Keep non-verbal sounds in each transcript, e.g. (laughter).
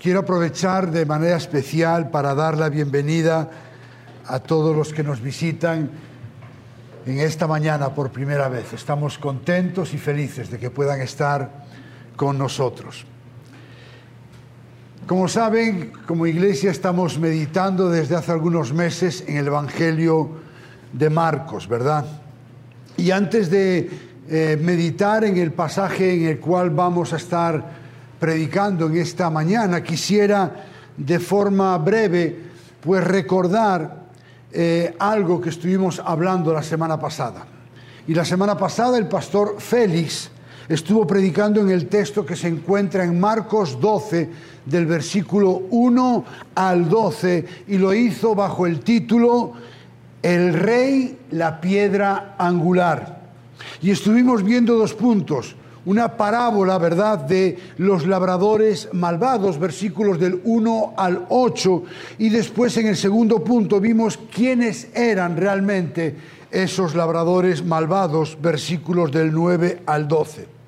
Quiero aprovechar de manera especial para dar la bienvenida a todos los que nos visitan en esta mañana por primera vez. Estamos contentos y felices de que puedan estar con nosotros. Como saben, como iglesia estamos meditando desde hace algunos meses en el Evangelio de Marcos, ¿verdad? Y antes de eh, meditar en el pasaje en el cual vamos a estar predicando en esta mañana, quisiera de forma breve pues recordar eh, algo que estuvimos hablando la semana pasada. Y la semana pasada el pastor Félix estuvo predicando en el texto que se encuentra en Marcos 12, del versículo 1 al 12, y lo hizo bajo el título El rey, la piedra angular. Y estuvimos viendo dos puntos una parábola, ¿verdad?, de los labradores malvados, versículos del 1 al 8, y después en el segundo punto vimos quiénes eran realmente esos labradores malvados, versículos del 9 al 12.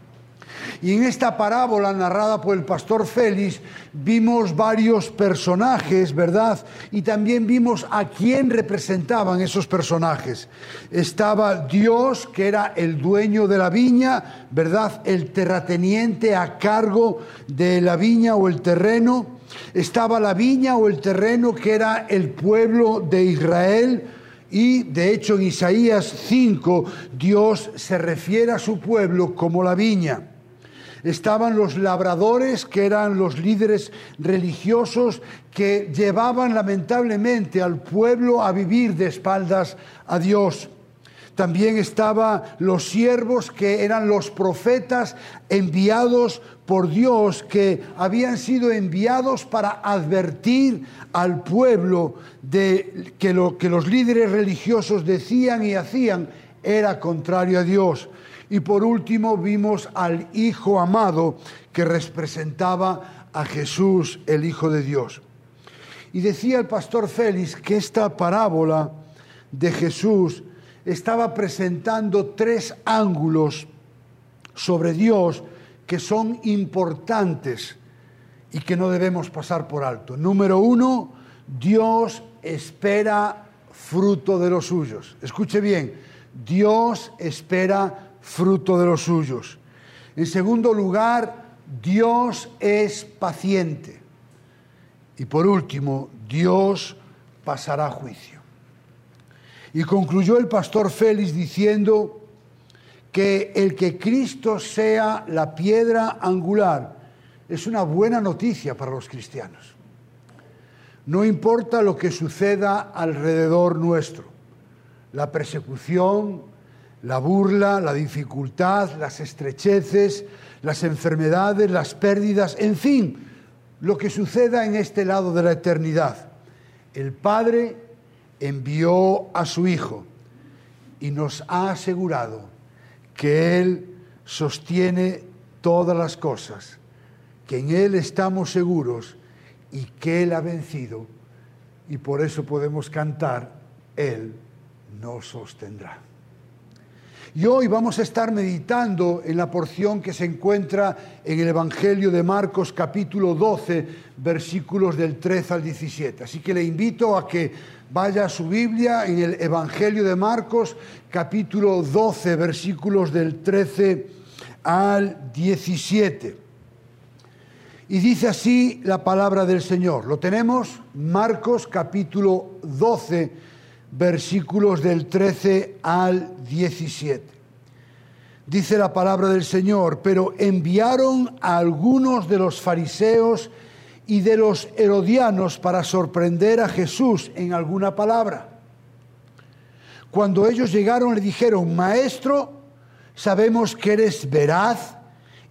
Y en esta parábola narrada por el pastor Félix vimos varios personajes, ¿verdad? Y también vimos a quién representaban esos personajes. Estaba Dios, que era el dueño de la viña, ¿verdad? El terrateniente a cargo de la viña o el terreno. Estaba la viña o el terreno que era el pueblo de Israel. Y de hecho en Isaías 5 Dios se refiere a su pueblo como la viña estaban los labradores, que eran los líderes religiosos que llevaban lamentablemente al pueblo a vivir de espaldas a Dios. También estaban los siervos que eran los profetas enviados por Dios, que habían sido enviados para advertir al pueblo de que lo que los líderes religiosos decían y hacían era contrario a Dios. Y por último vimos al Hijo amado que representaba a Jesús, el Hijo de Dios. Y decía el pastor Félix que esta parábola de Jesús estaba presentando tres ángulos sobre Dios que son importantes y que no debemos pasar por alto. Número uno, Dios espera fruto de los suyos. Escuche bien, Dios espera fruto de los suyos. En segundo lugar, Dios es paciente. Y por último, Dios pasará juicio. Y concluyó el pastor Félix diciendo que el que Cristo sea la piedra angular es una buena noticia para los cristianos. No importa lo que suceda alrededor nuestro, la persecución, la burla, la dificultad, las estrecheces, las enfermedades, las pérdidas, en fin, lo que suceda en este lado de la eternidad. El Padre envió a su Hijo y nos ha asegurado que Él sostiene todas las cosas, que en Él estamos seguros y que Él ha vencido y por eso podemos cantar, Él nos sostendrá. Y hoy vamos a estar meditando en la porción que se encuentra en el Evangelio de Marcos capítulo 12, versículos del 13 al 17. Así que le invito a que vaya a su Biblia en el Evangelio de Marcos capítulo 12, versículos del 13 al 17. Y dice así la palabra del Señor. ¿Lo tenemos? Marcos capítulo 12, versículos del 13 al 17. Dice la palabra del Señor, pero enviaron a algunos de los fariseos y de los herodianos para sorprender a Jesús en alguna palabra. Cuando ellos llegaron le dijeron, Maestro, sabemos que eres veraz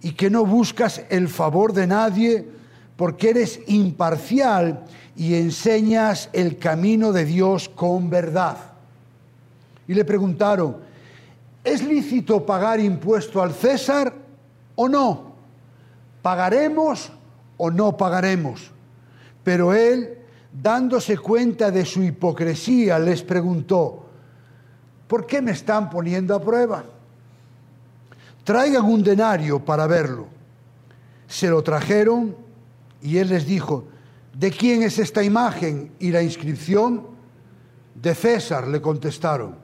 y que no buscas el favor de nadie, porque eres imparcial y enseñas el camino de Dios con verdad. Y le preguntaron, ¿es lícito pagar impuesto al César o no? ¿Pagaremos o no pagaremos? Pero él, dándose cuenta de su hipocresía, les preguntó, ¿por qué me están poniendo a prueba? Traigan un denario para verlo. Se lo trajeron Y él les dijo, ¿de quién es esta imagen y la inscripción? De César, le contestaron.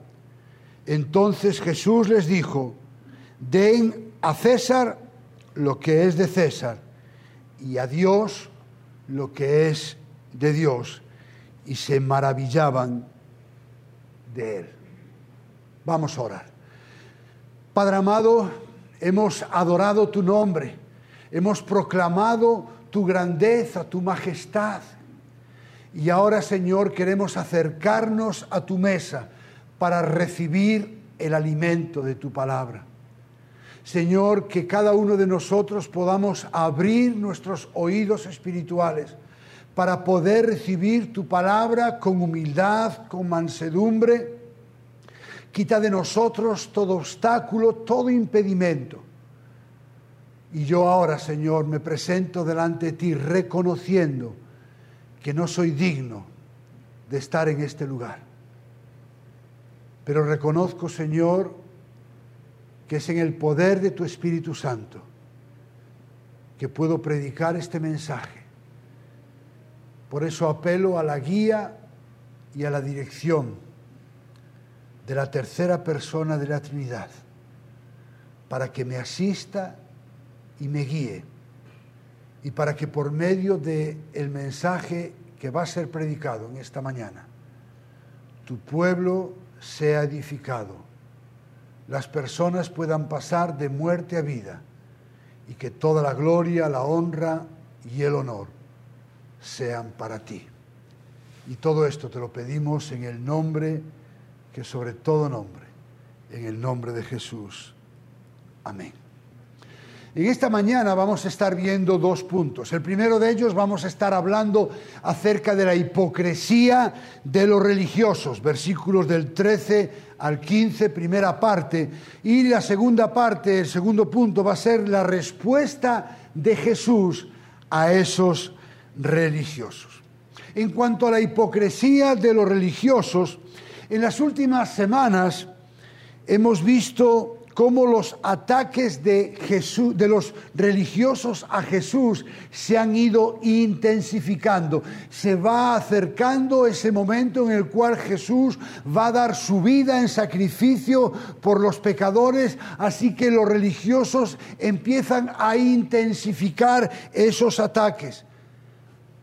Entonces Jesús les dijo, den a César lo que es de César y a Dios lo que es de Dios. Y se maravillaban de él. Vamos a orar. Padre amado, hemos adorado tu nombre, hemos proclamado tu grandeza, tu majestad. Y ahora, Señor, queremos acercarnos a tu mesa para recibir el alimento de tu palabra. Señor, que cada uno de nosotros podamos abrir nuestros oídos espirituales para poder recibir tu palabra con humildad, con mansedumbre. Quita de nosotros todo obstáculo, todo impedimento. Y yo ahora, Señor, me presento delante de ti reconociendo que no soy digno de estar en este lugar. Pero reconozco, Señor, que es en el poder de tu Espíritu Santo que puedo predicar este mensaje. Por eso apelo a la guía y a la dirección de la tercera persona de la Trinidad, para que me asista y me guíe, y para que por medio del el mensaje que va a ser predicado en esta mañana, tu pueblo sea edificado las personas puedan pasar de muerte a vida y que toda la gloria, la honra y el honor sean para ti. Y todo esto te lo pedimos en el nombre que sobre todo nombre, en el nombre de Jesús. Amén. En esta mañana vamos a estar viendo dos puntos. El primero de ellos vamos a estar hablando acerca de la hipocresía de los religiosos, versículos del 13 al 15, primera parte, y la segunda parte, el segundo punto, va a ser la respuesta de Jesús a esos religiosos. En cuanto a la hipocresía de los religiosos, en las últimas semanas hemos visto cómo los ataques de, Jesús, de los religiosos a Jesús se han ido intensificando. Se va acercando ese momento en el cual Jesús va a dar su vida en sacrificio por los pecadores, así que los religiosos empiezan a intensificar esos ataques.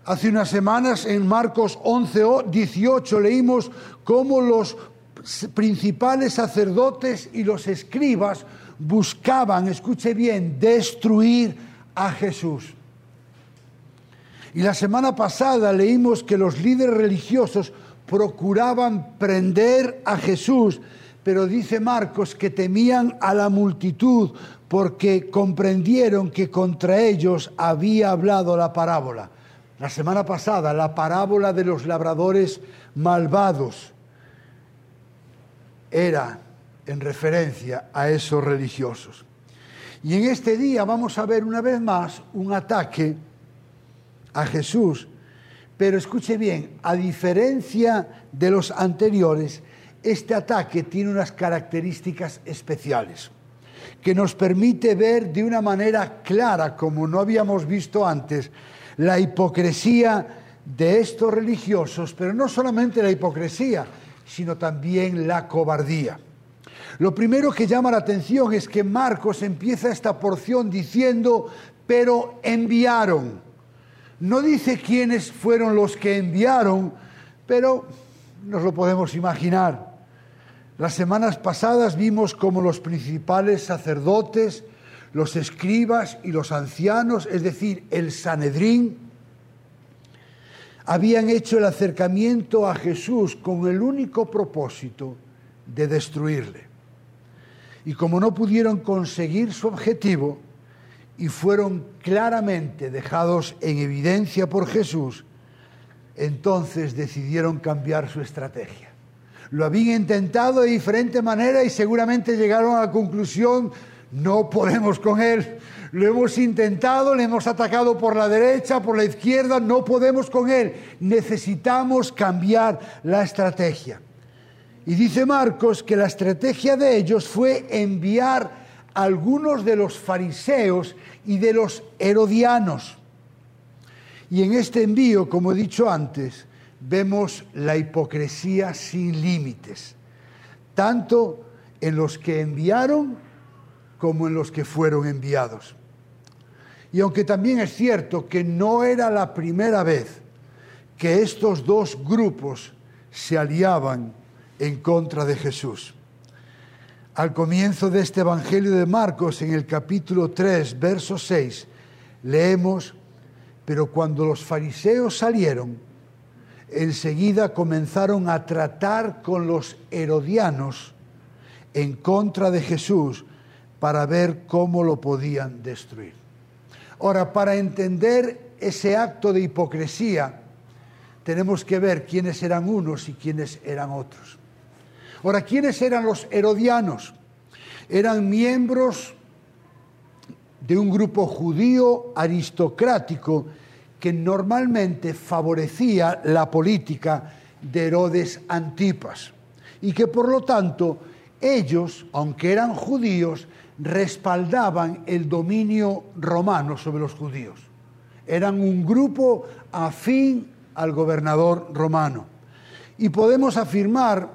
Hace unas semanas en Marcos 11, 18 leímos cómo los principales sacerdotes y los escribas buscaban, escuche bien, destruir a Jesús. Y la semana pasada leímos que los líderes religiosos procuraban prender a Jesús, pero dice Marcos que temían a la multitud porque comprendieron que contra ellos había hablado la parábola. La semana pasada, la parábola de los labradores malvados era en referencia a esos religiosos. Y en este día vamos a ver una vez más un ataque a Jesús, pero escuche bien, a diferencia de los anteriores, este ataque tiene unas características especiales que nos permite ver de una manera clara, como no habíamos visto antes, la hipocresía de estos religiosos, pero no solamente la hipocresía, sino también la cobardía. Lo primero que llama la atención es que Marcos empieza esta porción diciendo, pero enviaron. No dice quiénes fueron los que enviaron, pero nos lo podemos imaginar. Las semanas pasadas vimos como los principales sacerdotes, los escribas y los ancianos, es decir, el Sanedrín, habían hecho el acercamiento a Jesús con el único propósito de destruirle. Y como no pudieron conseguir su objetivo y fueron claramente dejados en evidencia por Jesús, entonces decidieron cambiar su estrategia. Lo habían intentado de diferente manera y seguramente llegaron a la conclusión, no podemos con él, lo hemos intentado, le hemos atacado por la derecha, por la izquierda, no podemos con él. Necesitamos cambiar la estrategia. Y dice Marcos que la estrategia de ellos fue enviar a algunos de los fariseos y de los herodianos. Y en este envío, como he dicho antes, vemos la hipocresía sin límites, tanto en los que enviaron como en los que fueron enviados. Y aunque también es cierto que no era la primera vez que estos dos grupos se aliaban en contra de Jesús. Al comienzo de este Evangelio de Marcos, en el capítulo 3, verso 6, leemos, pero cuando los fariseos salieron, enseguida comenzaron a tratar con los herodianos en contra de Jesús para ver cómo lo podían destruir. Ahora, para entender ese acto de hipocresía, tenemos que ver quiénes eran unos y quiénes eran otros. Ahora, ¿quiénes eran los herodianos? Eran miembros de un grupo judío aristocrático que normalmente favorecía la política de Herodes Antipas y que por lo tanto ellos, aunque eran judíos, respaldaban el dominio romano sobre los judíos. Eran un grupo afín al gobernador romano. Y podemos afirmar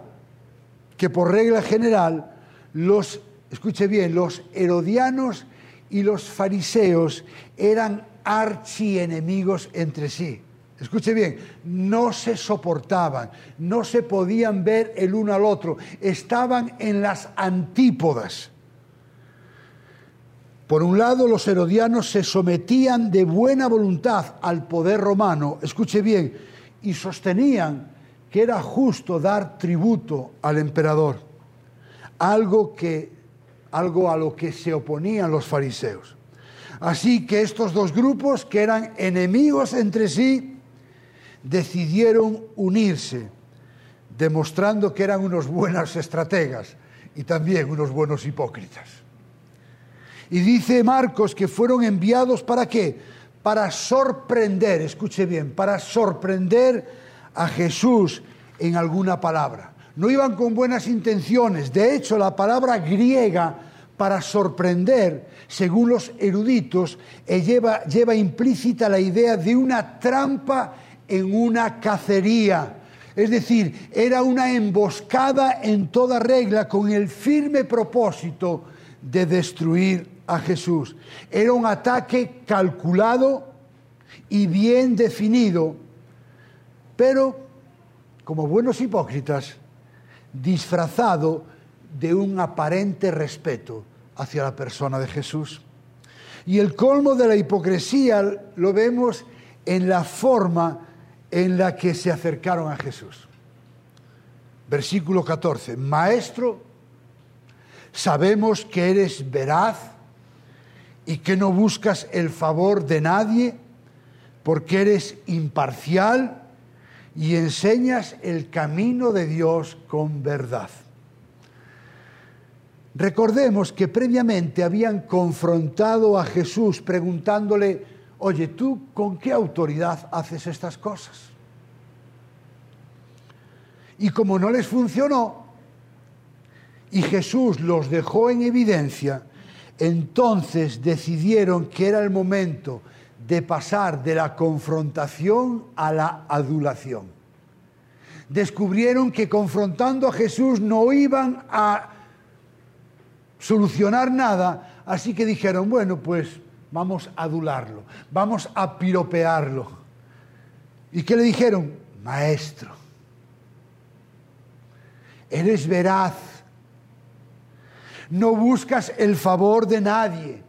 que por regla general los, escuche bien, los herodianos y los fariseos eran archienemigos entre sí. Escuche bien, no se soportaban, no se podían ver el uno al otro, estaban en las antípodas. Por un lado, los herodianos se sometían de buena voluntad al poder romano, escuche bien, y sostenían que era justo dar tributo al emperador, algo, que, algo a lo que se oponían los fariseos. Así que estos dos grupos, que eran enemigos entre sí, decidieron unirse, demostrando que eran unos buenos estrategas y también unos buenos hipócritas. Y dice Marcos que fueron enviados para qué? Para sorprender, escuche bien, para sorprender a Jesús en alguna palabra. No iban con buenas intenciones. De hecho, la palabra griega para sorprender, según los eruditos, eh, lleva, lleva implícita la idea de una trampa en una cacería. Es decir, era una emboscada en toda regla con el firme propósito de destruir a Jesús. Era un ataque calculado y bien definido, pero como buenos hipócritas, disfrazado de un aparente respeto hacia la persona de Jesús. Y el colmo de la hipocresía lo vemos en la forma en la que se acercaron a Jesús. Versículo 14, Maestro, sabemos que eres veraz y que no buscas el favor de nadie porque eres imparcial y enseñas el camino de Dios con verdad. Recordemos que previamente habían confrontado a Jesús preguntándole, oye, ¿tú con qué autoridad haces estas cosas? Y como no les funcionó, y Jesús los dejó en evidencia, entonces decidieron que era el momento de pasar de la confrontación a la adulación. Descubrieron que confrontando a Jesús no iban a solucionar nada, así que dijeron, bueno, pues vamos a adularlo, vamos a piropearlo. ¿Y qué le dijeron? Maestro, eres veraz no buscas el favor de nadie,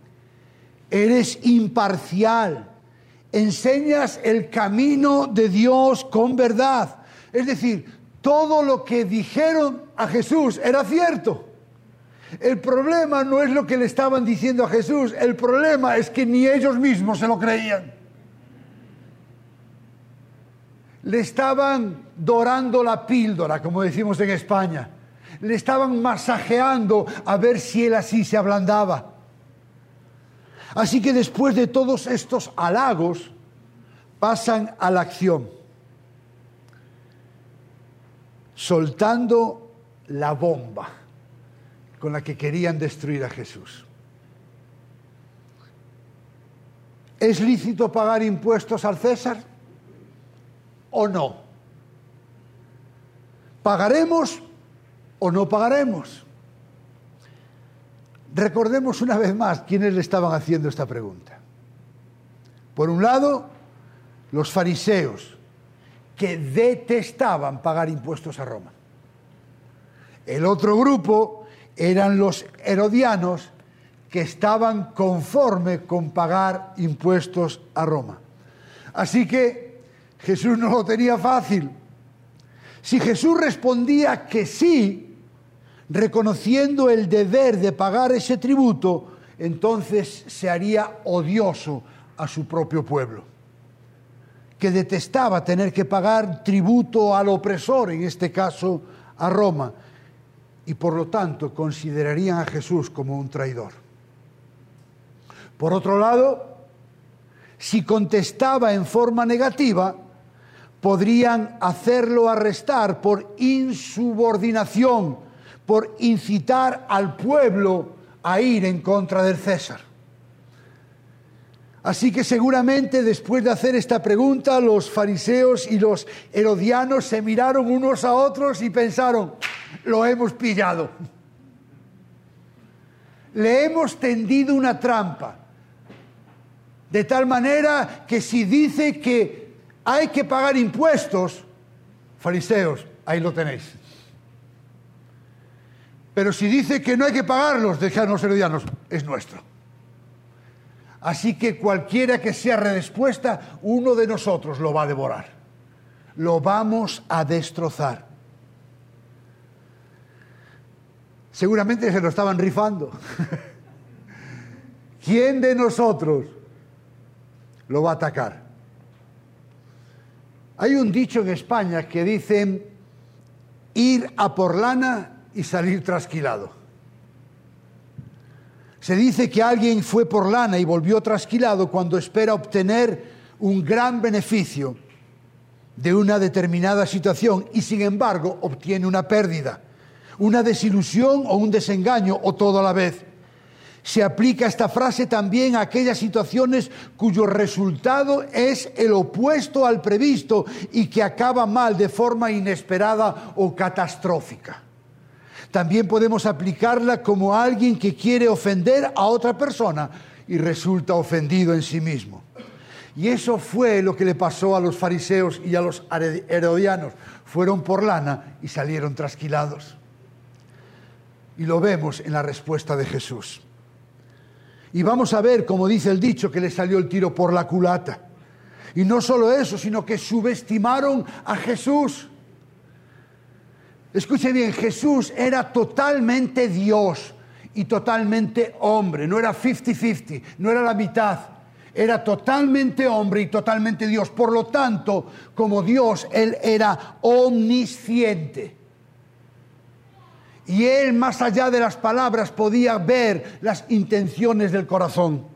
eres imparcial, enseñas el camino de Dios con verdad. Es decir, todo lo que dijeron a Jesús era cierto. El problema no es lo que le estaban diciendo a Jesús, el problema es que ni ellos mismos se lo creían. Le estaban dorando la píldora, como decimos en España le estaban masajeando a ver si él así se ablandaba. Así que después de todos estos halagos, pasan a la acción, soltando la bomba con la que querían destruir a Jesús. ¿Es lícito pagar impuestos al César o no? ¿Pagaremos o no pagaremos? Recordemos una vez más quiénes le estaban haciendo esta pregunta. Por un lado, los fariseos, que detestaban pagar impuestos a Roma. El otro grupo eran los herodianos, que estaban conforme con pagar impuestos a Roma. Así que Jesús no lo tenía fácil. Si Jesús respondía que sí, reconociendo el deber de pagar ese tributo, entonces se haría odioso a su propio pueblo, que detestaba tener que pagar tributo al opresor, en este caso a Roma, y por lo tanto considerarían a Jesús como un traidor. Por otro lado, si contestaba en forma negativa, podrían hacerlo arrestar por insubordinación, por incitar al pueblo a ir en contra del César. Así que seguramente después de hacer esta pregunta, los fariseos y los herodianos se miraron unos a otros y pensaron, lo hemos pillado. Le hemos tendido una trampa. De tal manera que si dice que hay que pagar impuestos, fariseos, ahí lo tenéis. Pero si dice que no hay que pagarlos, dejan los herodianos, es nuestro. Así que cualquiera que sea redespuesta, uno de nosotros lo va a devorar. Lo vamos a destrozar. Seguramente se lo estaban rifando. (laughs) ¿Quién de nosotros lo va a atacar. Hay un dicho en España que dice ir a por lana y salir trasquilado. Se dice que alguien fue por lana y volvió trasquilado cuando espera obtener un gran beneficio de una determinada situación y sin embargo obtiene una pérdida, una desilusión o un desengaño o todo a la vez. Se aplica esta frase también a aquellas situaciones cuyo resultado es el opuesto al previsto y que acaba mal de forma inesperada o catastrófica. También podemos aplicarla como alguien que quiere ofender a otra persona y resulta ofendido en sí mismo. Y eso fue lo que le pasó a los fariseos y a los herodianos. Fueron por lana y salieron trasquilados. Y lo vemos en la respuesta de Jesús. Y vamos a ver, como dice el dicho, que le salió el tiro por la culata. Y no solo eso, sino que subestimaron a Jesús. Escuche bien, Jesús era totalmente Dios y totalmente hombre, no era 50-50, no era la mitad, era totalmente hombre y totalmente Dios. Por lo tanto, como Dios, Él era omnisciente. Y él, más allá de las palabras, podía ver las intenciones del corazón.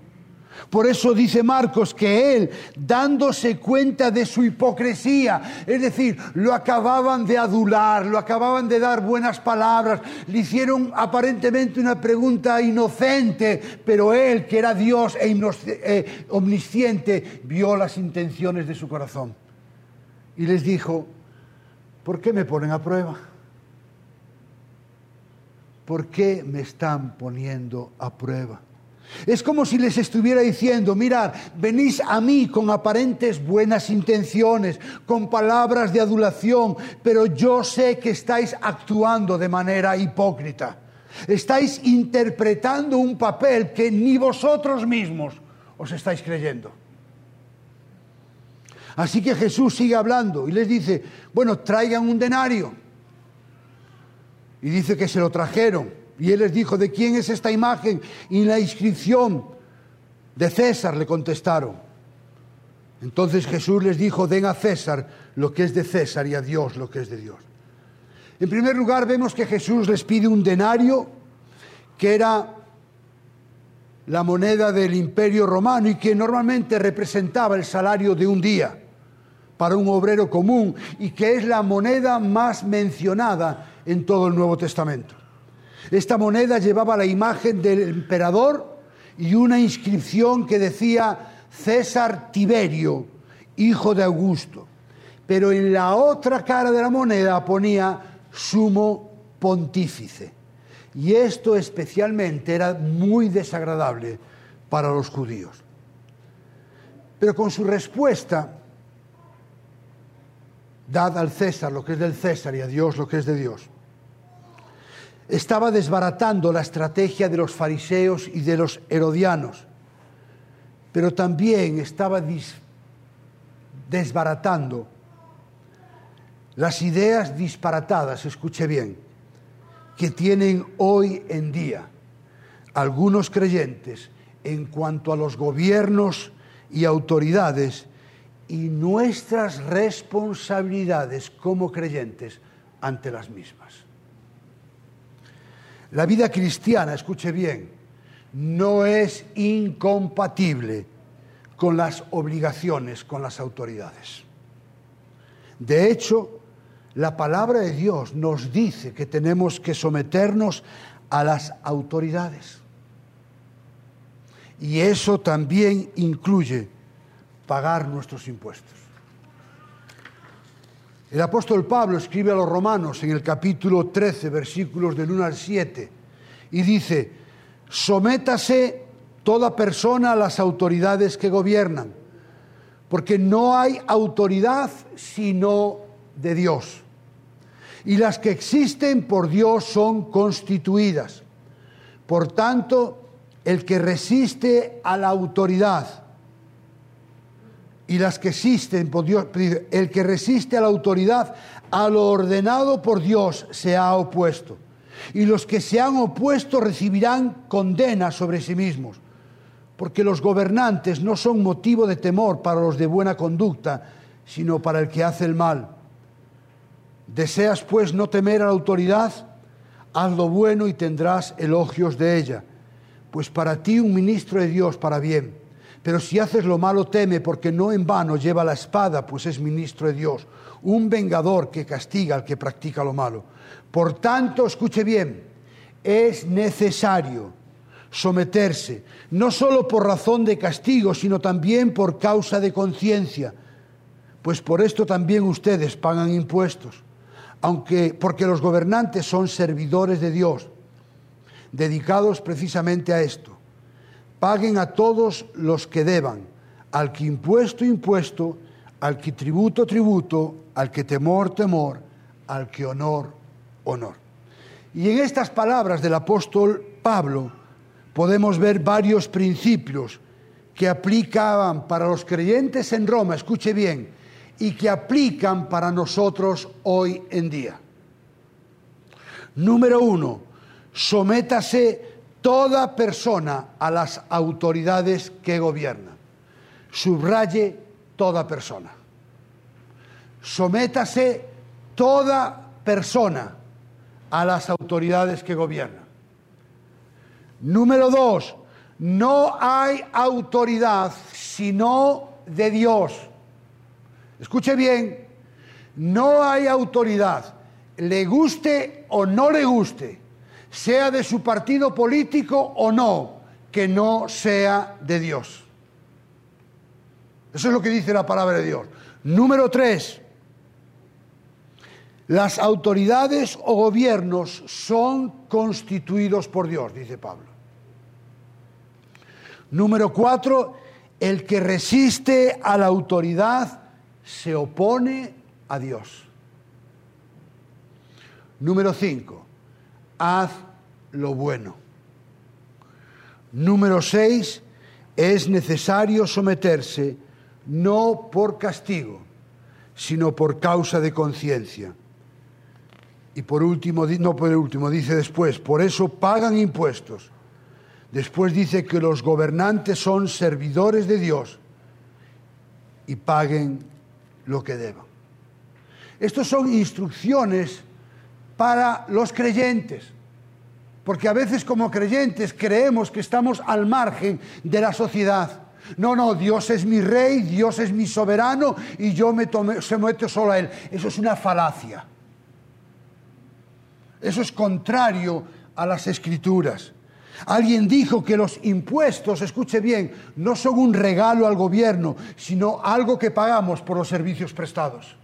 Por eso dice Marcos que él, dándose cuenta de su hipocresía, es decir, lo acababan de adular, lo acababan de dar buenas palabras, le hicieron aparentemente una pregunta inocente, pero él, que era Dios e eh, omnisciente, vio las intenciones de su corazón. Y les dijo, ¿por qué me ponen a prueba? ¿por qué me están poniendo a prueba? Es como si les estuviera diciendo, mirad, venís a mí con aparentes buenas intenciones, con palabras de adulación, pero yo sé que estáis actuando de manera hipócrita. Estáis interpretando un papel que ni vosotros mismos os estáis creyendo. Así que Jesús sigue hablando y les dice, bueno, traigan un denario y dice que se lo trajeron. Y él les dijo, ¿de quién es esta imagen? Y la inscripción de César le contestaron. Entonces Jesús les dijo, den a César lo que es de César y a Dios lo que es de Dios. En primer lugar, vemos que Jesús les pide un denario, que era la moneda del imperio romano y que normalmente representaba el salario de un día para un obrero común y que es la moneda más mencionada en todo el Nuevo Testamento. Esta moneda llevaba la imagen del emperador y una inscripción que decía César Tiberio, hijo de Augusto. Pero en la otra cara de la moneda ponía sumo pontífice. Y esto especialmente era muy desagradable para los judíos. Pero con su respuesta, dad al César lo que es del César y a Dios lo que es de Dios, estaba desbaratando la estrategia de los fariseos y de los herodianos, pero también estaba desbaratando las ideas disparatadas, escuche bien, que tienen hoy en día algunos creyentes en cuanto a los gobiernos y autoridades y nuestras responsabilidades como creyentes ante las mismas. La vida cristiana, escuche bien, no es incompatible con las obligaciones, con las autoridades. De hecho, la palabra de Dios nos dice que tenemos que someternos a las autoridades. Y eso también incluye pagar nuestros impuestos. El apóstol Pablo escribe a los romanos en el capítulo 13, versículos del 1 al 7, y dice, sométase toda persona a las autoridades que gobiernan, porque no hay autoridad sino de Dios y las que existen por Dios son constituidas. Por tanto, el que resiste a la autoridad y las que existen por Dios, el que resiste a la autoridad, a lo ordenado por Dios se ha opuesto. Y los que se han opuesto recibirán condena sobre sí mismos, porque los gobernantes no son motivo de temor para los de buena conducta, sino para el que hace el mal Deseas pues no temer a la autoridad, haz lo bueno y tendrás elogios de ella, pues para ti un ministro de Dios para bien. Pero si haces lo malo, teme, porque no en vano lleva la espada, pues es ministro de Dios, un vengador que castiga al que practica lo malo. Por tanto, escuche bien, es necesario someterse, no solo por razón de castigo, sino también por causa de conciencia, pues por esto también ustedes pagan impuestos aunque porque los gobernantes son servidores de Dios, dedicados precisamente a esto. Paguen a todos los que deban, al que impuesto, impuesto, al que tributo, tributo, al que temor, temor, al que honor, honor. Y en estas palabras del apóstol Pablo podemos ver varios principios que aplicaban para los creyentes en Roma, escuche bien, y que aplican para nosotros hoy en día. Número uno, sométase toda persona a las autoridades que gobiernan. Subraye toda persona. Sométase toda persona a las autoridades que gobiernan. Número dos, no hay autoridad sino de Dios. Escuche bien, no hay autoridad, le guste o no le guste, sea de su partido político o no, que no sea de Dios. Eso es lo que dice la palabra de Dios. Número tres, las autoridades o gobiernos son constituidos por Dios, dice Pablo. Número cuatro, el que resiste a la autoridad se opone a Dios. Número 5, haz lo bueno. Número 6, es necesario someterse no por castigo, sino por causa de conciencia. Y por último, no por último, dice después, por eso pagan impuestos. Después dice que los gobernantes son servidores de Dios y paguen lo que deban. Estos son instrucciones para los creyentes, porque a veces como creyentes creemos que estamos al margen de la sociedad. No, no, Dios es mi rey, Dios es mi soberano y yo me someto solo a Él. Eso es una falacia. Eso es contrario a las escrituras. Alguien dijo que los impuestos, escuche bien, no son un regalo al gobierno, sino algo que pagamos por los servicios prestados.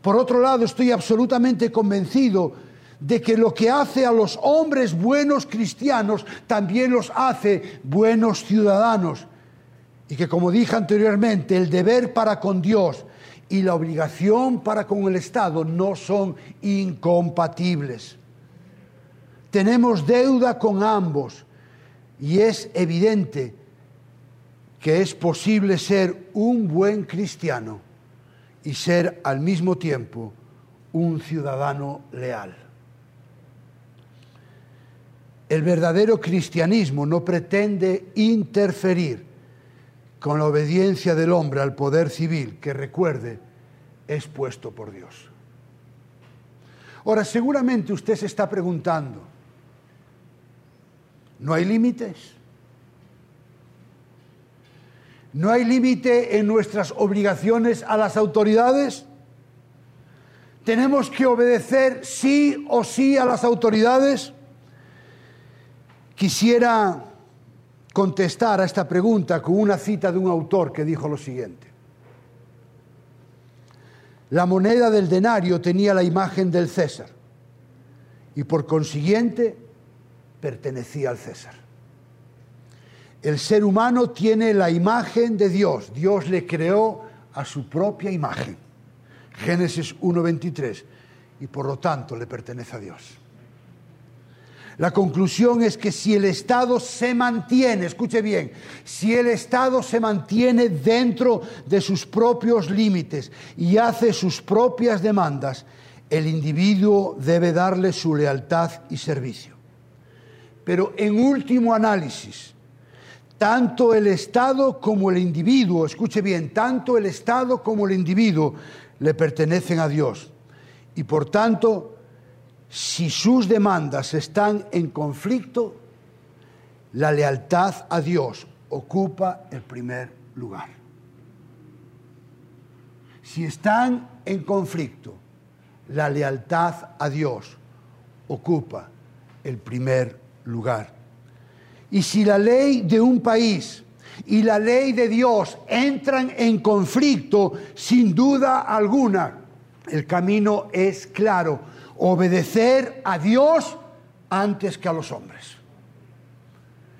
Por otro lado, estoy absolutamente convencido de que lo que hace a los hombres buenos cristianos también los hace buenos ciudadanos. Y que, como dije anteriormente, el deber para con Dios y la obligación para con el Estado no son incompatibles. Tenemos deuda con ambos y es evidente que es posible ser un buen cristiano y ser al mismo tiempo un ciudadano leal. El verdadero cristianismo no pretende interferir con la obediencia del hombre al poder civil, que recuerde, es puesto por Dios. Ahora, seguramente usted se está preguntando, ¿no hay límites? ¿No hay límite en nuestras obligaciones a las autoridades? ¿Tenemos que obedecer sí o sí a las autoridades? Quisiera contestar a esta pregunta con una cita de un autor que dijo lo siguiente. La moneda del denario tenía la imagen del César y por consiguiente pertenecía al César. El ser humano tiene la imagen de Dios. Dios le creó a su propia imagen. Génesis 1.23. Y por lo tanto le pertenece a Dios. La conclusión es que si el Estado se mantiene, escuche bien, si el Estado se mantiene dentro de sus propios límites y hace sus propias demandas, el individuo debe darle su lealtad y servicio. Pero en último análisis, tanto el Estado como el individuo, escuche bien, tanto el Estado como el individuo le pertenecen a Dios. Y por tanto, si sus demandas están en conflicto, la lealtad a Dios ocupa el primer lugar. Si están en conflicto, la lealtad a Dios ocupa el primer lugar. Y si la ley de un país y la ley de Dios entran en conflicto, sin duda alguna, el camino es claro obedecer a Dios antes que a los hombres.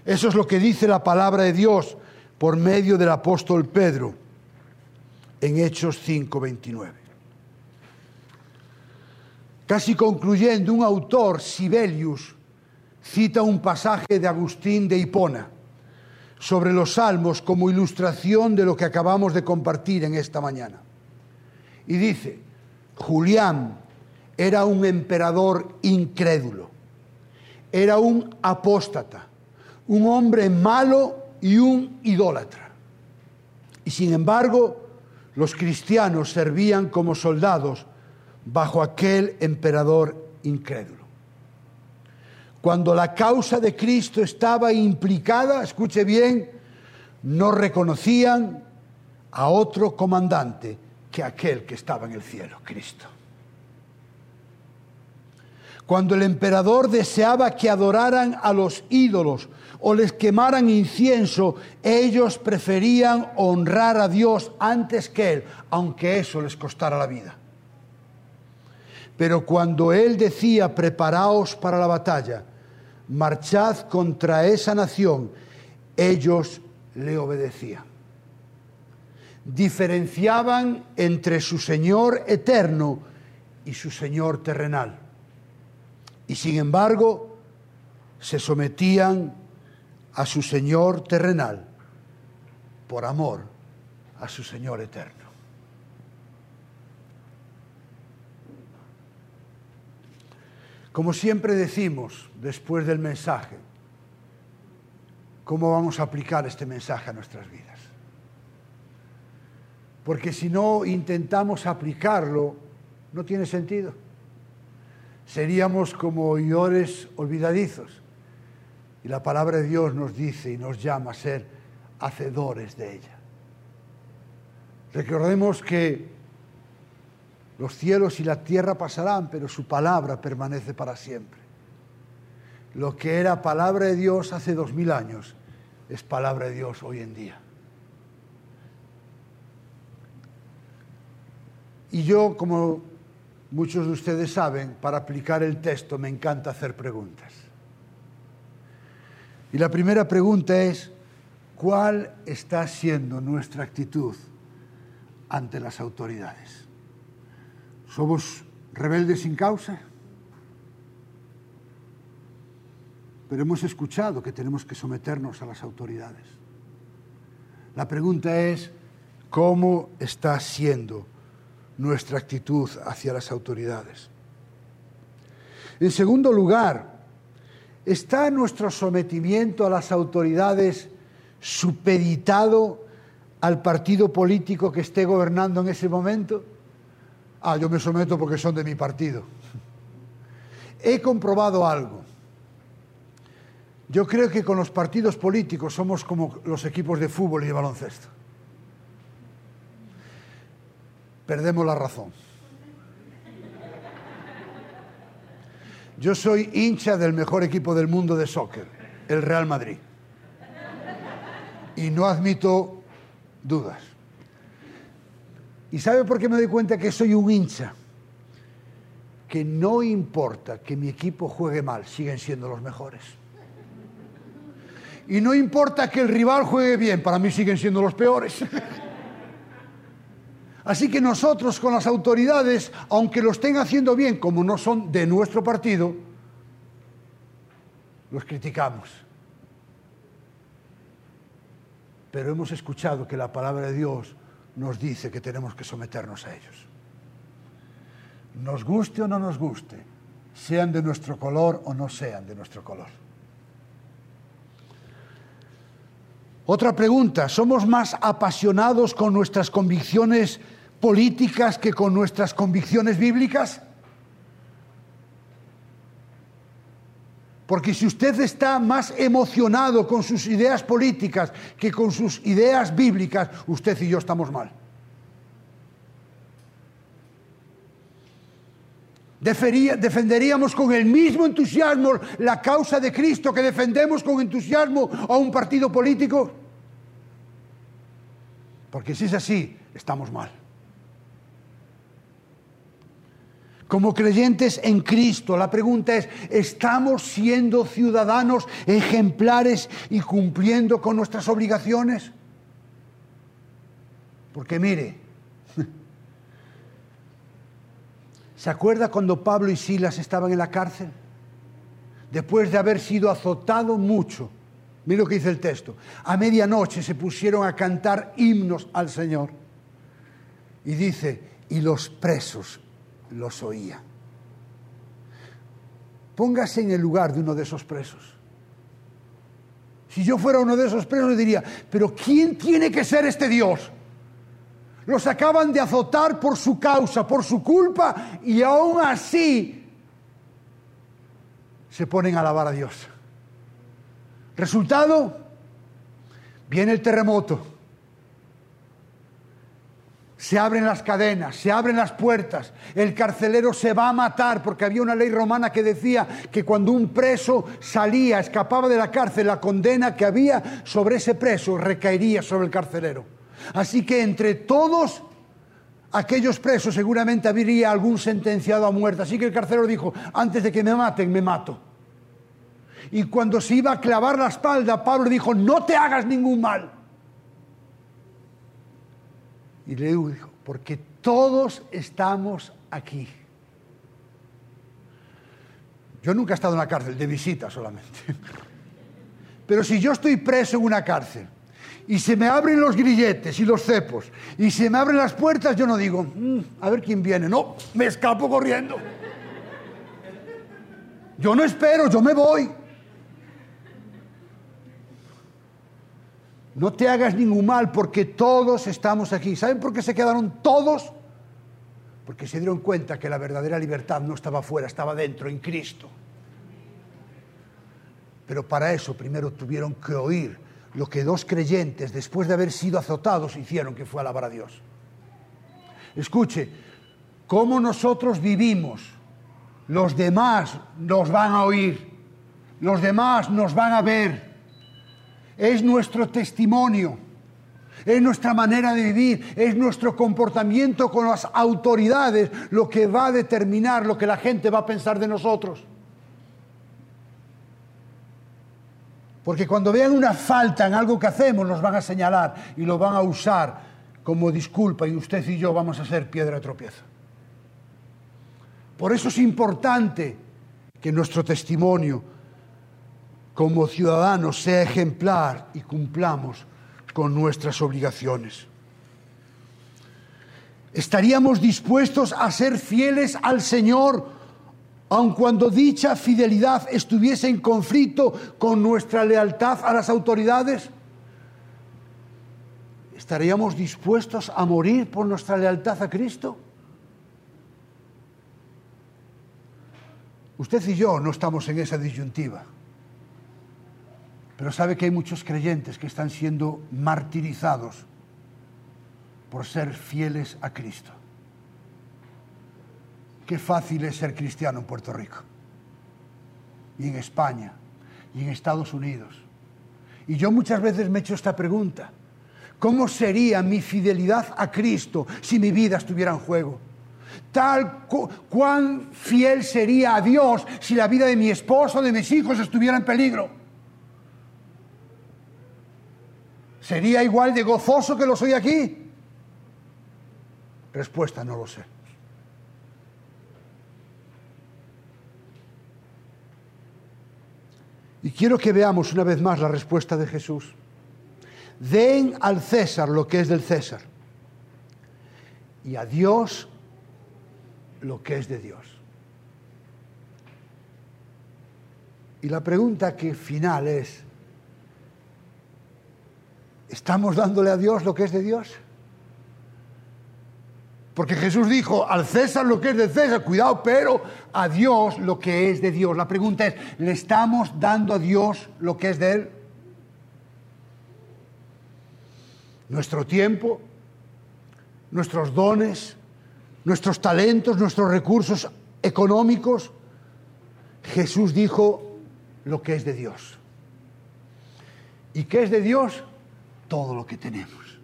Eso es lo que dice la palabra de Dios por medio del apóstol Pedro en Hechos 5:29. Casi concluyendo, un autor, Sibelius, cita un pasaje de Agustín de Hipona sobre los salmos como ilustración de lo que acabamos de compartir en esta mañana. Y dice, Julián, era un emperador incrédulo, era un apóstata, un hombre malo y un idólatra. Y sin embargo, los cristianos servían como soldados bajo aquel emperador incrédulo. Cuando la causa de Cristo estaba implicada, escuche bien, no reconocían a otro comandante que aquel que estaba en el cielo, Cristo. Cuando el emperador deseaba que adoraran a los ídolos o les quemaran incienso, ellos preferían honrar a Dios antes que Él, aunque eso les costara la vida. Pero cuando Él decía, preparaos para la batalla, marchad contra esa nación, ellos le obedecían. Diferenciaban entre su Señor eterno y su Señor terrenal y sin embargo se sometían a su Señor terrenal por amor a su Señor eterno. Como siempre decimos después del mensaje, ¿cómo vamos a aplicar este mensaje a nuestras vidas? Porque si no intentamos aplicarlo, no tiene sentido seríamos como oidores olvidadizos. Y la palabra de Dios nos dice y nos llama a ser hacedores de ella. Recordemos que los cielos y la tierra pasarán, pero su palabra permanece para siempre. lo que era palabra de Dios hace dos mil años es palabra de Dios hoy en día. Y yo, como muchos de ustedes saben, para aplicar el texto me encanta hacer preguntas. Y la primera pregunta es, ¿cuál está siendo nuestra actitud ante las autoridades? ¿Somos rebeldes sin causa? pero hemos escuchado que tenemos que someternos a las autoridades. La pregunta es, ¿cómo está siendo nuestra actitud hacia las autoridades? En segundo lugar, ¿está nuestro sometimiento a las autoridades supeditado al partido político que esté gobernando en ese momento? Ah, yo me someto porque son de mi partido. He comprobado algo. Yo creo que con los partidos políticos somos como los equipos de fútbol y de baloncesto. Perdemos la razón. Yo soy hincha del mejor equipo del mundo de soccer, el Real Madrid. Y no admito dudas. ¿Y sabe por qué me doy cuenta que soy un hincha? Que no importa que mi equipo juegue mal, siguen siendo los mejores. Y no importa que el rival juegue bien, para mí siguen siendo los peores. (laughs) Así que nosotros con las autoridades, aunque lo estén haciendo bien, como no son de nuestro partido, los criticamos. Pero hemos escuchado que la palabra de Dios nos dice que tenemos que someternos a ellos. Nos guste o no nos guste, sean de nuestro color o no sean de nuestro color. Otra pregunta, ¿somos más apasionados con nuestras convicciones políticas que con nuestras convicciones bíblicas? Porque si usted está más emocionado con sus ideas políticas que con sus ideas bíblicas, usted y yo estamos mal. Defenderíamos con el mismo entusiasmo la causa de Cristo que defendemos con entusiasmo a un partido político? Porque si es así, estamos mal. Como creyentes en Cristo, la pregunta es, ¿estamos siendo ciudadanos ejemplares y cumpliendo con nuestras obligaciones? Porque mire, ¿Se acuerda cuando Pablo y Silas estaban en la cárcel? Después de haber sido azotado mucho. Mira lo que dice el texto. A medianoche se pusieron a cantar himnos al Señor. Y dice, y los presos los oían. Póngase en el lugar de uno de esos presos. Si yo fuera uno de esos presos, diría, pero ¿quién tiene que ser este Dios? Los acaban de azotar por su causa, por su culpa, y aún así se ponen a alabar a Dios. Resultado, viene el terremoto. Se abren las cadenas, se abren las puertas, el carcelero se va a matar porque había una ley romana que decía que cuando un preso salía, escapaba de la cárcel, la condena que había sobre ese preso recaería sobre el carcelero. Así que entre todos aquellos presos seguramente habría algún sentenciado a muerte. Así que el carcelero dijo, antes de que me maten, me mato. Y cuando se iba a clavar la espalda, Pablo dijo, no te hagas ningún mal. Y le dijo, porque todos estamos aquí. Yo nunca he estado en la cárcel, de visita solamente. (laughs) Pero si yo estoy preso en una cárcel y se me abren los grilletes y los cepos y se me abren las puertas, yo no digo, mm, a ver quién viene. No, me escapo corriendo. Yo no espero, yo me voy. No te hagas ningún mal porque todos estamos aquí. ¿Saben por qué se quedaron todos? Porque se dieron cuenta que la verdadera libertad no estaba fuera, estaba dentro, en Cristo. Pero para eso primero tuvieron que oír lo que dos creyentes, después de haber sido azotados, hicieron, que fue alabar a Dios. Escuche, cómo nosotros vivimos, los demás nos van a oír. Los demás nos van a ver. Es nuestro testimonio. Es nuestra manera de vivir, es nuestro comportamiento con las autoridades lo que va a determinar lo que la gente va a pensar de nosotros. Porque cuando vean una falta en algo que hacemos, nos van a señalar y lo van a usar como disculpa y usted y yo vamos a ser piedra de tropiezo. Por eso es importante que nuestro testimonio como ciudadanos sea ejemplar y cumplamos con nuestras obligaciones. ¿Estaríamos dispuestos a ser fieles al Señor aun cuando dicha fidelidad estuviese en conflicto con nuestra lealtad a las autoridades? ¿Estaríamos dispuestos a morir por nuestra lealtad a Cristo? Usted y yo no estamos en esa disyuntiva, pero sabe que hay muchos creyentes que están siendo martirizados por ser fieles a Cristo. Qué fácil es ser cristiano en Puerto Rico, y en España, y en Estados Unidos. Y yo muchas veces me he hecho esta pregunta, ¿cómo sería mi fidelidad a Cristo si mi vida estuviera en juego? Tal cuán fiel sería a Dios si la vida de mi esposo, de mis hijos estuviera en peligro. ¿Sería igual de gozoso que lo soy aquí? Respuesta, no lo sé. Y quiero que veamos una vez más la respuesta de Jesús. Den al César lo que es del César y a Dios lo que es de Dios. Y la pregunta que final es, ¿estamos dándole a Dios lo que es de Dios? Porque Jesús dijo, al César lo que es de César, cuidado, pero a Dios lo que es de Dios. La pregunta es, ¿le estamos dando a Dios lo que es de Él? Nuestro tiempo, nuestros dones, nuestros talentos, nuestros recursos económicos. Jesús dijo lo que es de Dios. ¿Y qué es de Dios? Todo lo que tenemos.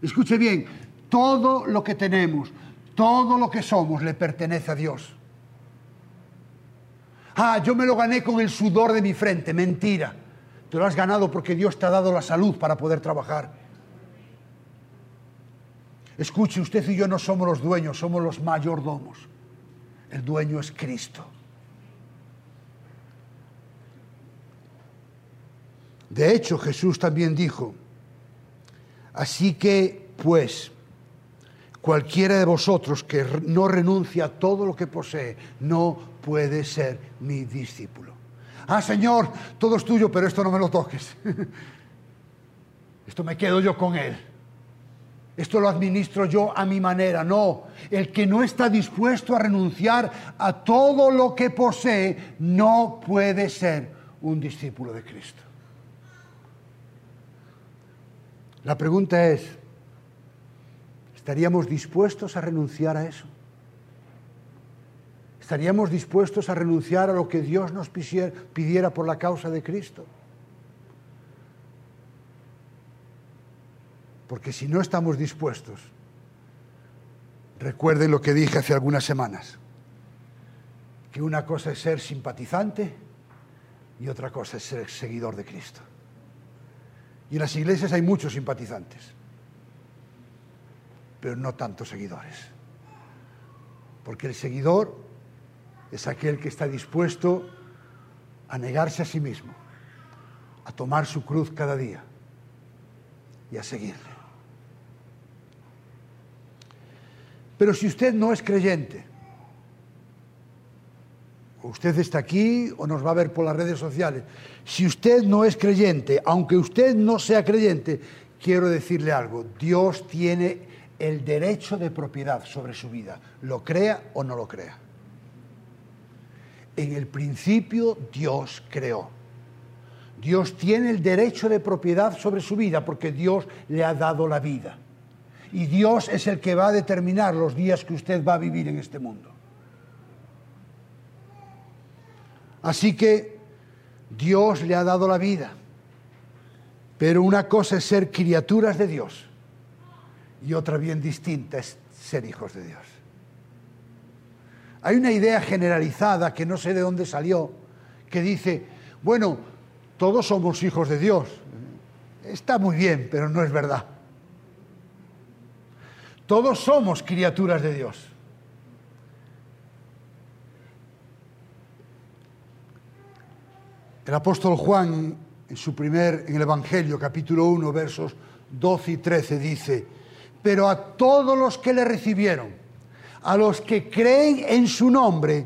Escuche bien, todo lo que tenemos, todo lo que somos le pertenece a Dios. Ah, yo me lo gané con el sudor de mi frente. Mentira. Te lo has ganado porque Dios te ha dado la salud para poder trabajar. Escuche, usted y yo no somos los dueños, somos los mayordomos. El dueño es Cristo. De hecho, Jesús también dijo, así que, pues, Cualquiera de vosotros que no renuncia a todo lo que posee no puede ser mi discípulo. Ah, Señor, todo es tuyo, pero esto no me lo toques. (laughs) Esto me quedo yo con Él. Esto lo administro yo a mi manera. No, el que no está dispuesto a renunciar a todo lo que posee no puede ser un discípulo de Cristo. La pregunta es, ¿Estaríamos dispuestos a renunciar a eso? ¿Estaríamos dispuestos a renunciar a lo que Dios nos pidiera por la causa de Cristo? Porque si no estamos dispuestos, recuerden lo que dije hace algunas semanas, que una cosa es ser simpatizante y otra cosa es ser seguidor de Cristo. Y en las iglesias hay muchos simpatizantes pero no tantos seguidores. Porque el seguidor es aquel que está dispuesto a negarse a sí mismo, a tomar su cruz cada día y a seguirle. Pero si usted no es creyente, o usted está aquí o nos va a ver por las redes sociales, si usted no es creyente, aunque usted no sea creyente, quiero decirle algo, Dios tiene el derecho de propiedad sobre su vida, lo crea o no lo crea. En el principio Dios creó. Dios tiene el derecho de propiedad sobre su vida porque Dios le ha dado la vida. Y Dios es el que va a determinar los días que usted va a vivir en este mundo. Así que Dios le ha dado la vida. Pero una cosa es ser criaturas de Dios y otra bien distinta es ser hijos de Dios. Hay una idea generalizada que no sé de dónde salió, que dice, bueno, todos somos hijos de Dios. Está muy bien, pero no es verdad. Todos somos criaturas de Dios. El apóstol Juan, en su primer, en el Evangelio, capítulo 1, versos 12 y 13, dice, pero a todos los que le recibieron, a los que creen en su nombre,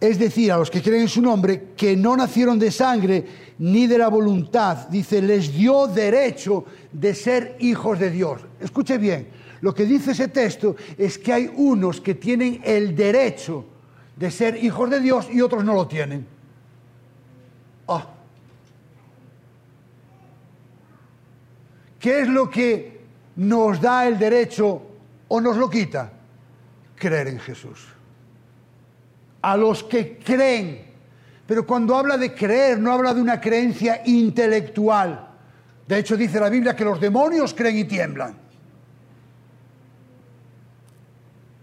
es decir, a los que creen en su nombre, que no nacieron de sangre ni de la voluntad, dice, les dio derecho de ser hijos de Dios. Escuche bien, lo que dice ese texto es que hay unos que tienen el derecho de ser hijos de Dios y otros no lo tienen. ¿Qué es lo que nos da el derecho o nos lo quita? Creer en Jesús. A los que creen. Pero cuando habla de creer, no habla de una creencia intelectual. De hecho, dice la Biblia que los demonios creen y tiemblan.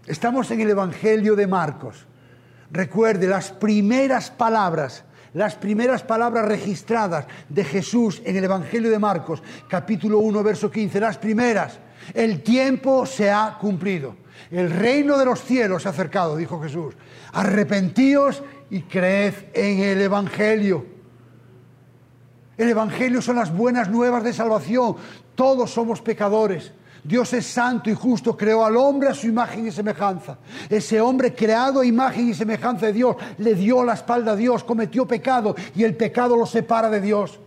Estamos en el Evangelio de Marcos. Recuerde las primeras palabras, las primeras palabras registradas de Jesús en el Evangelio de Marcos, capítulo 1, verso 15, las primeras. El tiempo se ha cumplido. El reino de los cielos se ha acercado, dijo Jesús. Arrepentíos y creed en el Evangelio. El Evangelio son las buenas nuevas de salvación. Todos somos pecadores. Dios es santo y justo, creó al hombre a su imagen y semejanza. Ese hombre creado a imagen y semejanza de Dios le dio la espalda a Dios, cometió pecado y el pecado lo separa de Dios.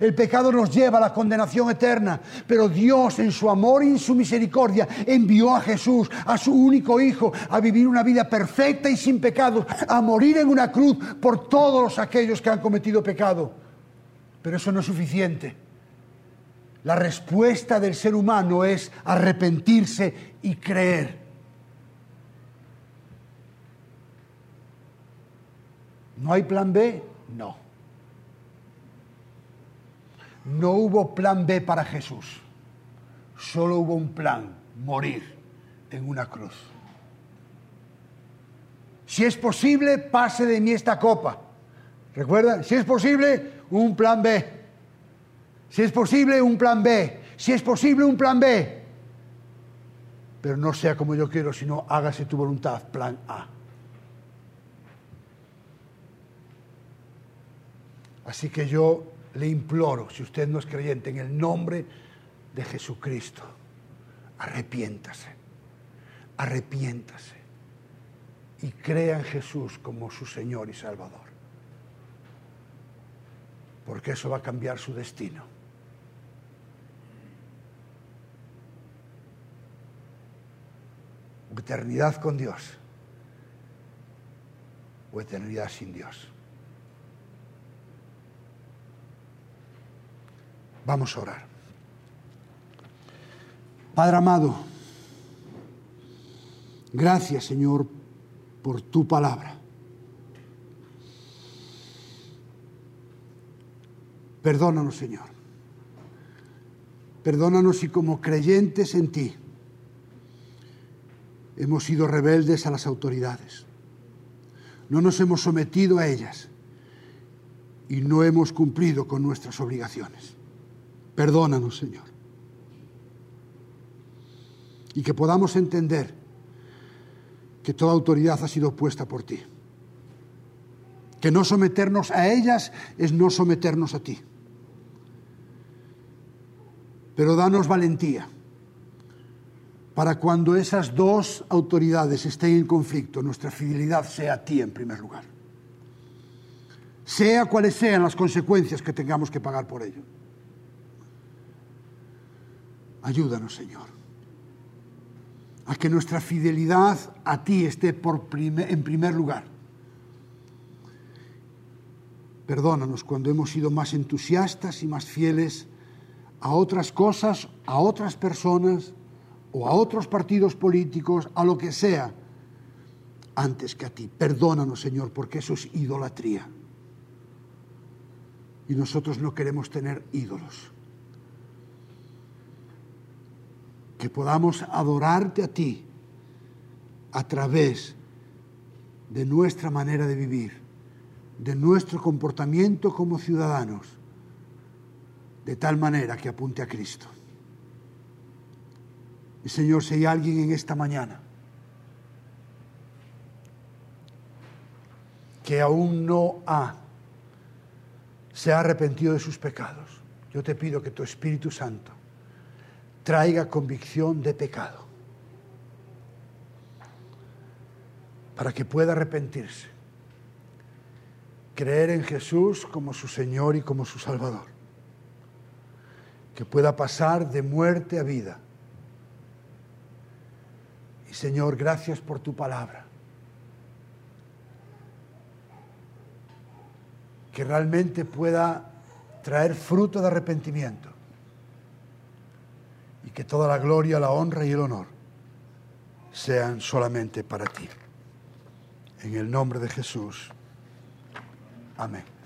El pecado nos lleva a la condenación eterna, pero Dios en su amor y en su misericordia envió a Jesús, a su único Hijo, a vivir una vida perfecta y sin pecado, a morir en una cruz por todos aquellos que han cometido pecado. Pero eso no es suficiente. La respuesta del ser humano es arrepentirse y creer. ¿No hay plan B? No. No hubo plan B para Jesús. Solo hubo un plan, morir en una cruz. Si es posible, pase de mí esta copa. ¿Recuerda? Si es posible, un plan B. Si es posible, un plan B. Si es posible, un plan B. Pero no sea como yo quiero, sino hágase tu voluntad, plan A. Así que yo le imploro, si usted no es creyente, en el nombre de Jesucristo, arrepiéntase, arrepiéntase y crea en Jesús como su Señor y Salvador. Porque eso va a cambiar su destino. Eternidad con Dios o eternidad sin Dios. Vamos a orar. Padre amado, gracias Señor por tu palabra. Perdónanos Señor. Perdónanos y como creyentes en ti hemos sido rebeldes a las autoridades. No nos hemos sometido a ellas y no hemos cumplido con nuestras obligaciones. Perdónanos, Señor. Y que podamos entender que toda autoridad ha sido puesta por ti. Que no someternos a ellas es no someternos a ti. Pero danos valentía para cuando esas dos autoridades estén en conflicto, nuestra fidelidad sea a ti en primer lugar. Sea cuales sean las consecuencias que tengamos que pagar por ello. Ayúdanos, Señor, a que nuestra fidelidad a ti esté en primer lugar. Perdónanos cuando hemos sido más entusiastas y más fieles a otras cosas, a otras personas, o a otros partidos políticos, a lo que sea, antes que a ti. Perdónanos, Señor, porque eso es idolatría. Y nosotros no queremos tener ídolos. Que podamos adorarte a ti a través de nuestra manera de vivir, de nuestro comportamiento como ciudadanos, de tal manera que apunte a Cristo. Y Señor, si hay alguien en esta mañana que aún no ha, se ha arrepentido de sus pecados, yo te pido que tu Espíritu Santo traiga convicción de pecado para que pueda arrepentirse, creer en Jesús como su Señor y como su Salvador, que pueda pasar de muerte a vida. Y Señor, gracias por tu palabra. que realmente pueda traer fruto de arrepentimiento y que toda la gloria, la honra y el honor sean solamente para ti. En el nombre de Jesús. Amén.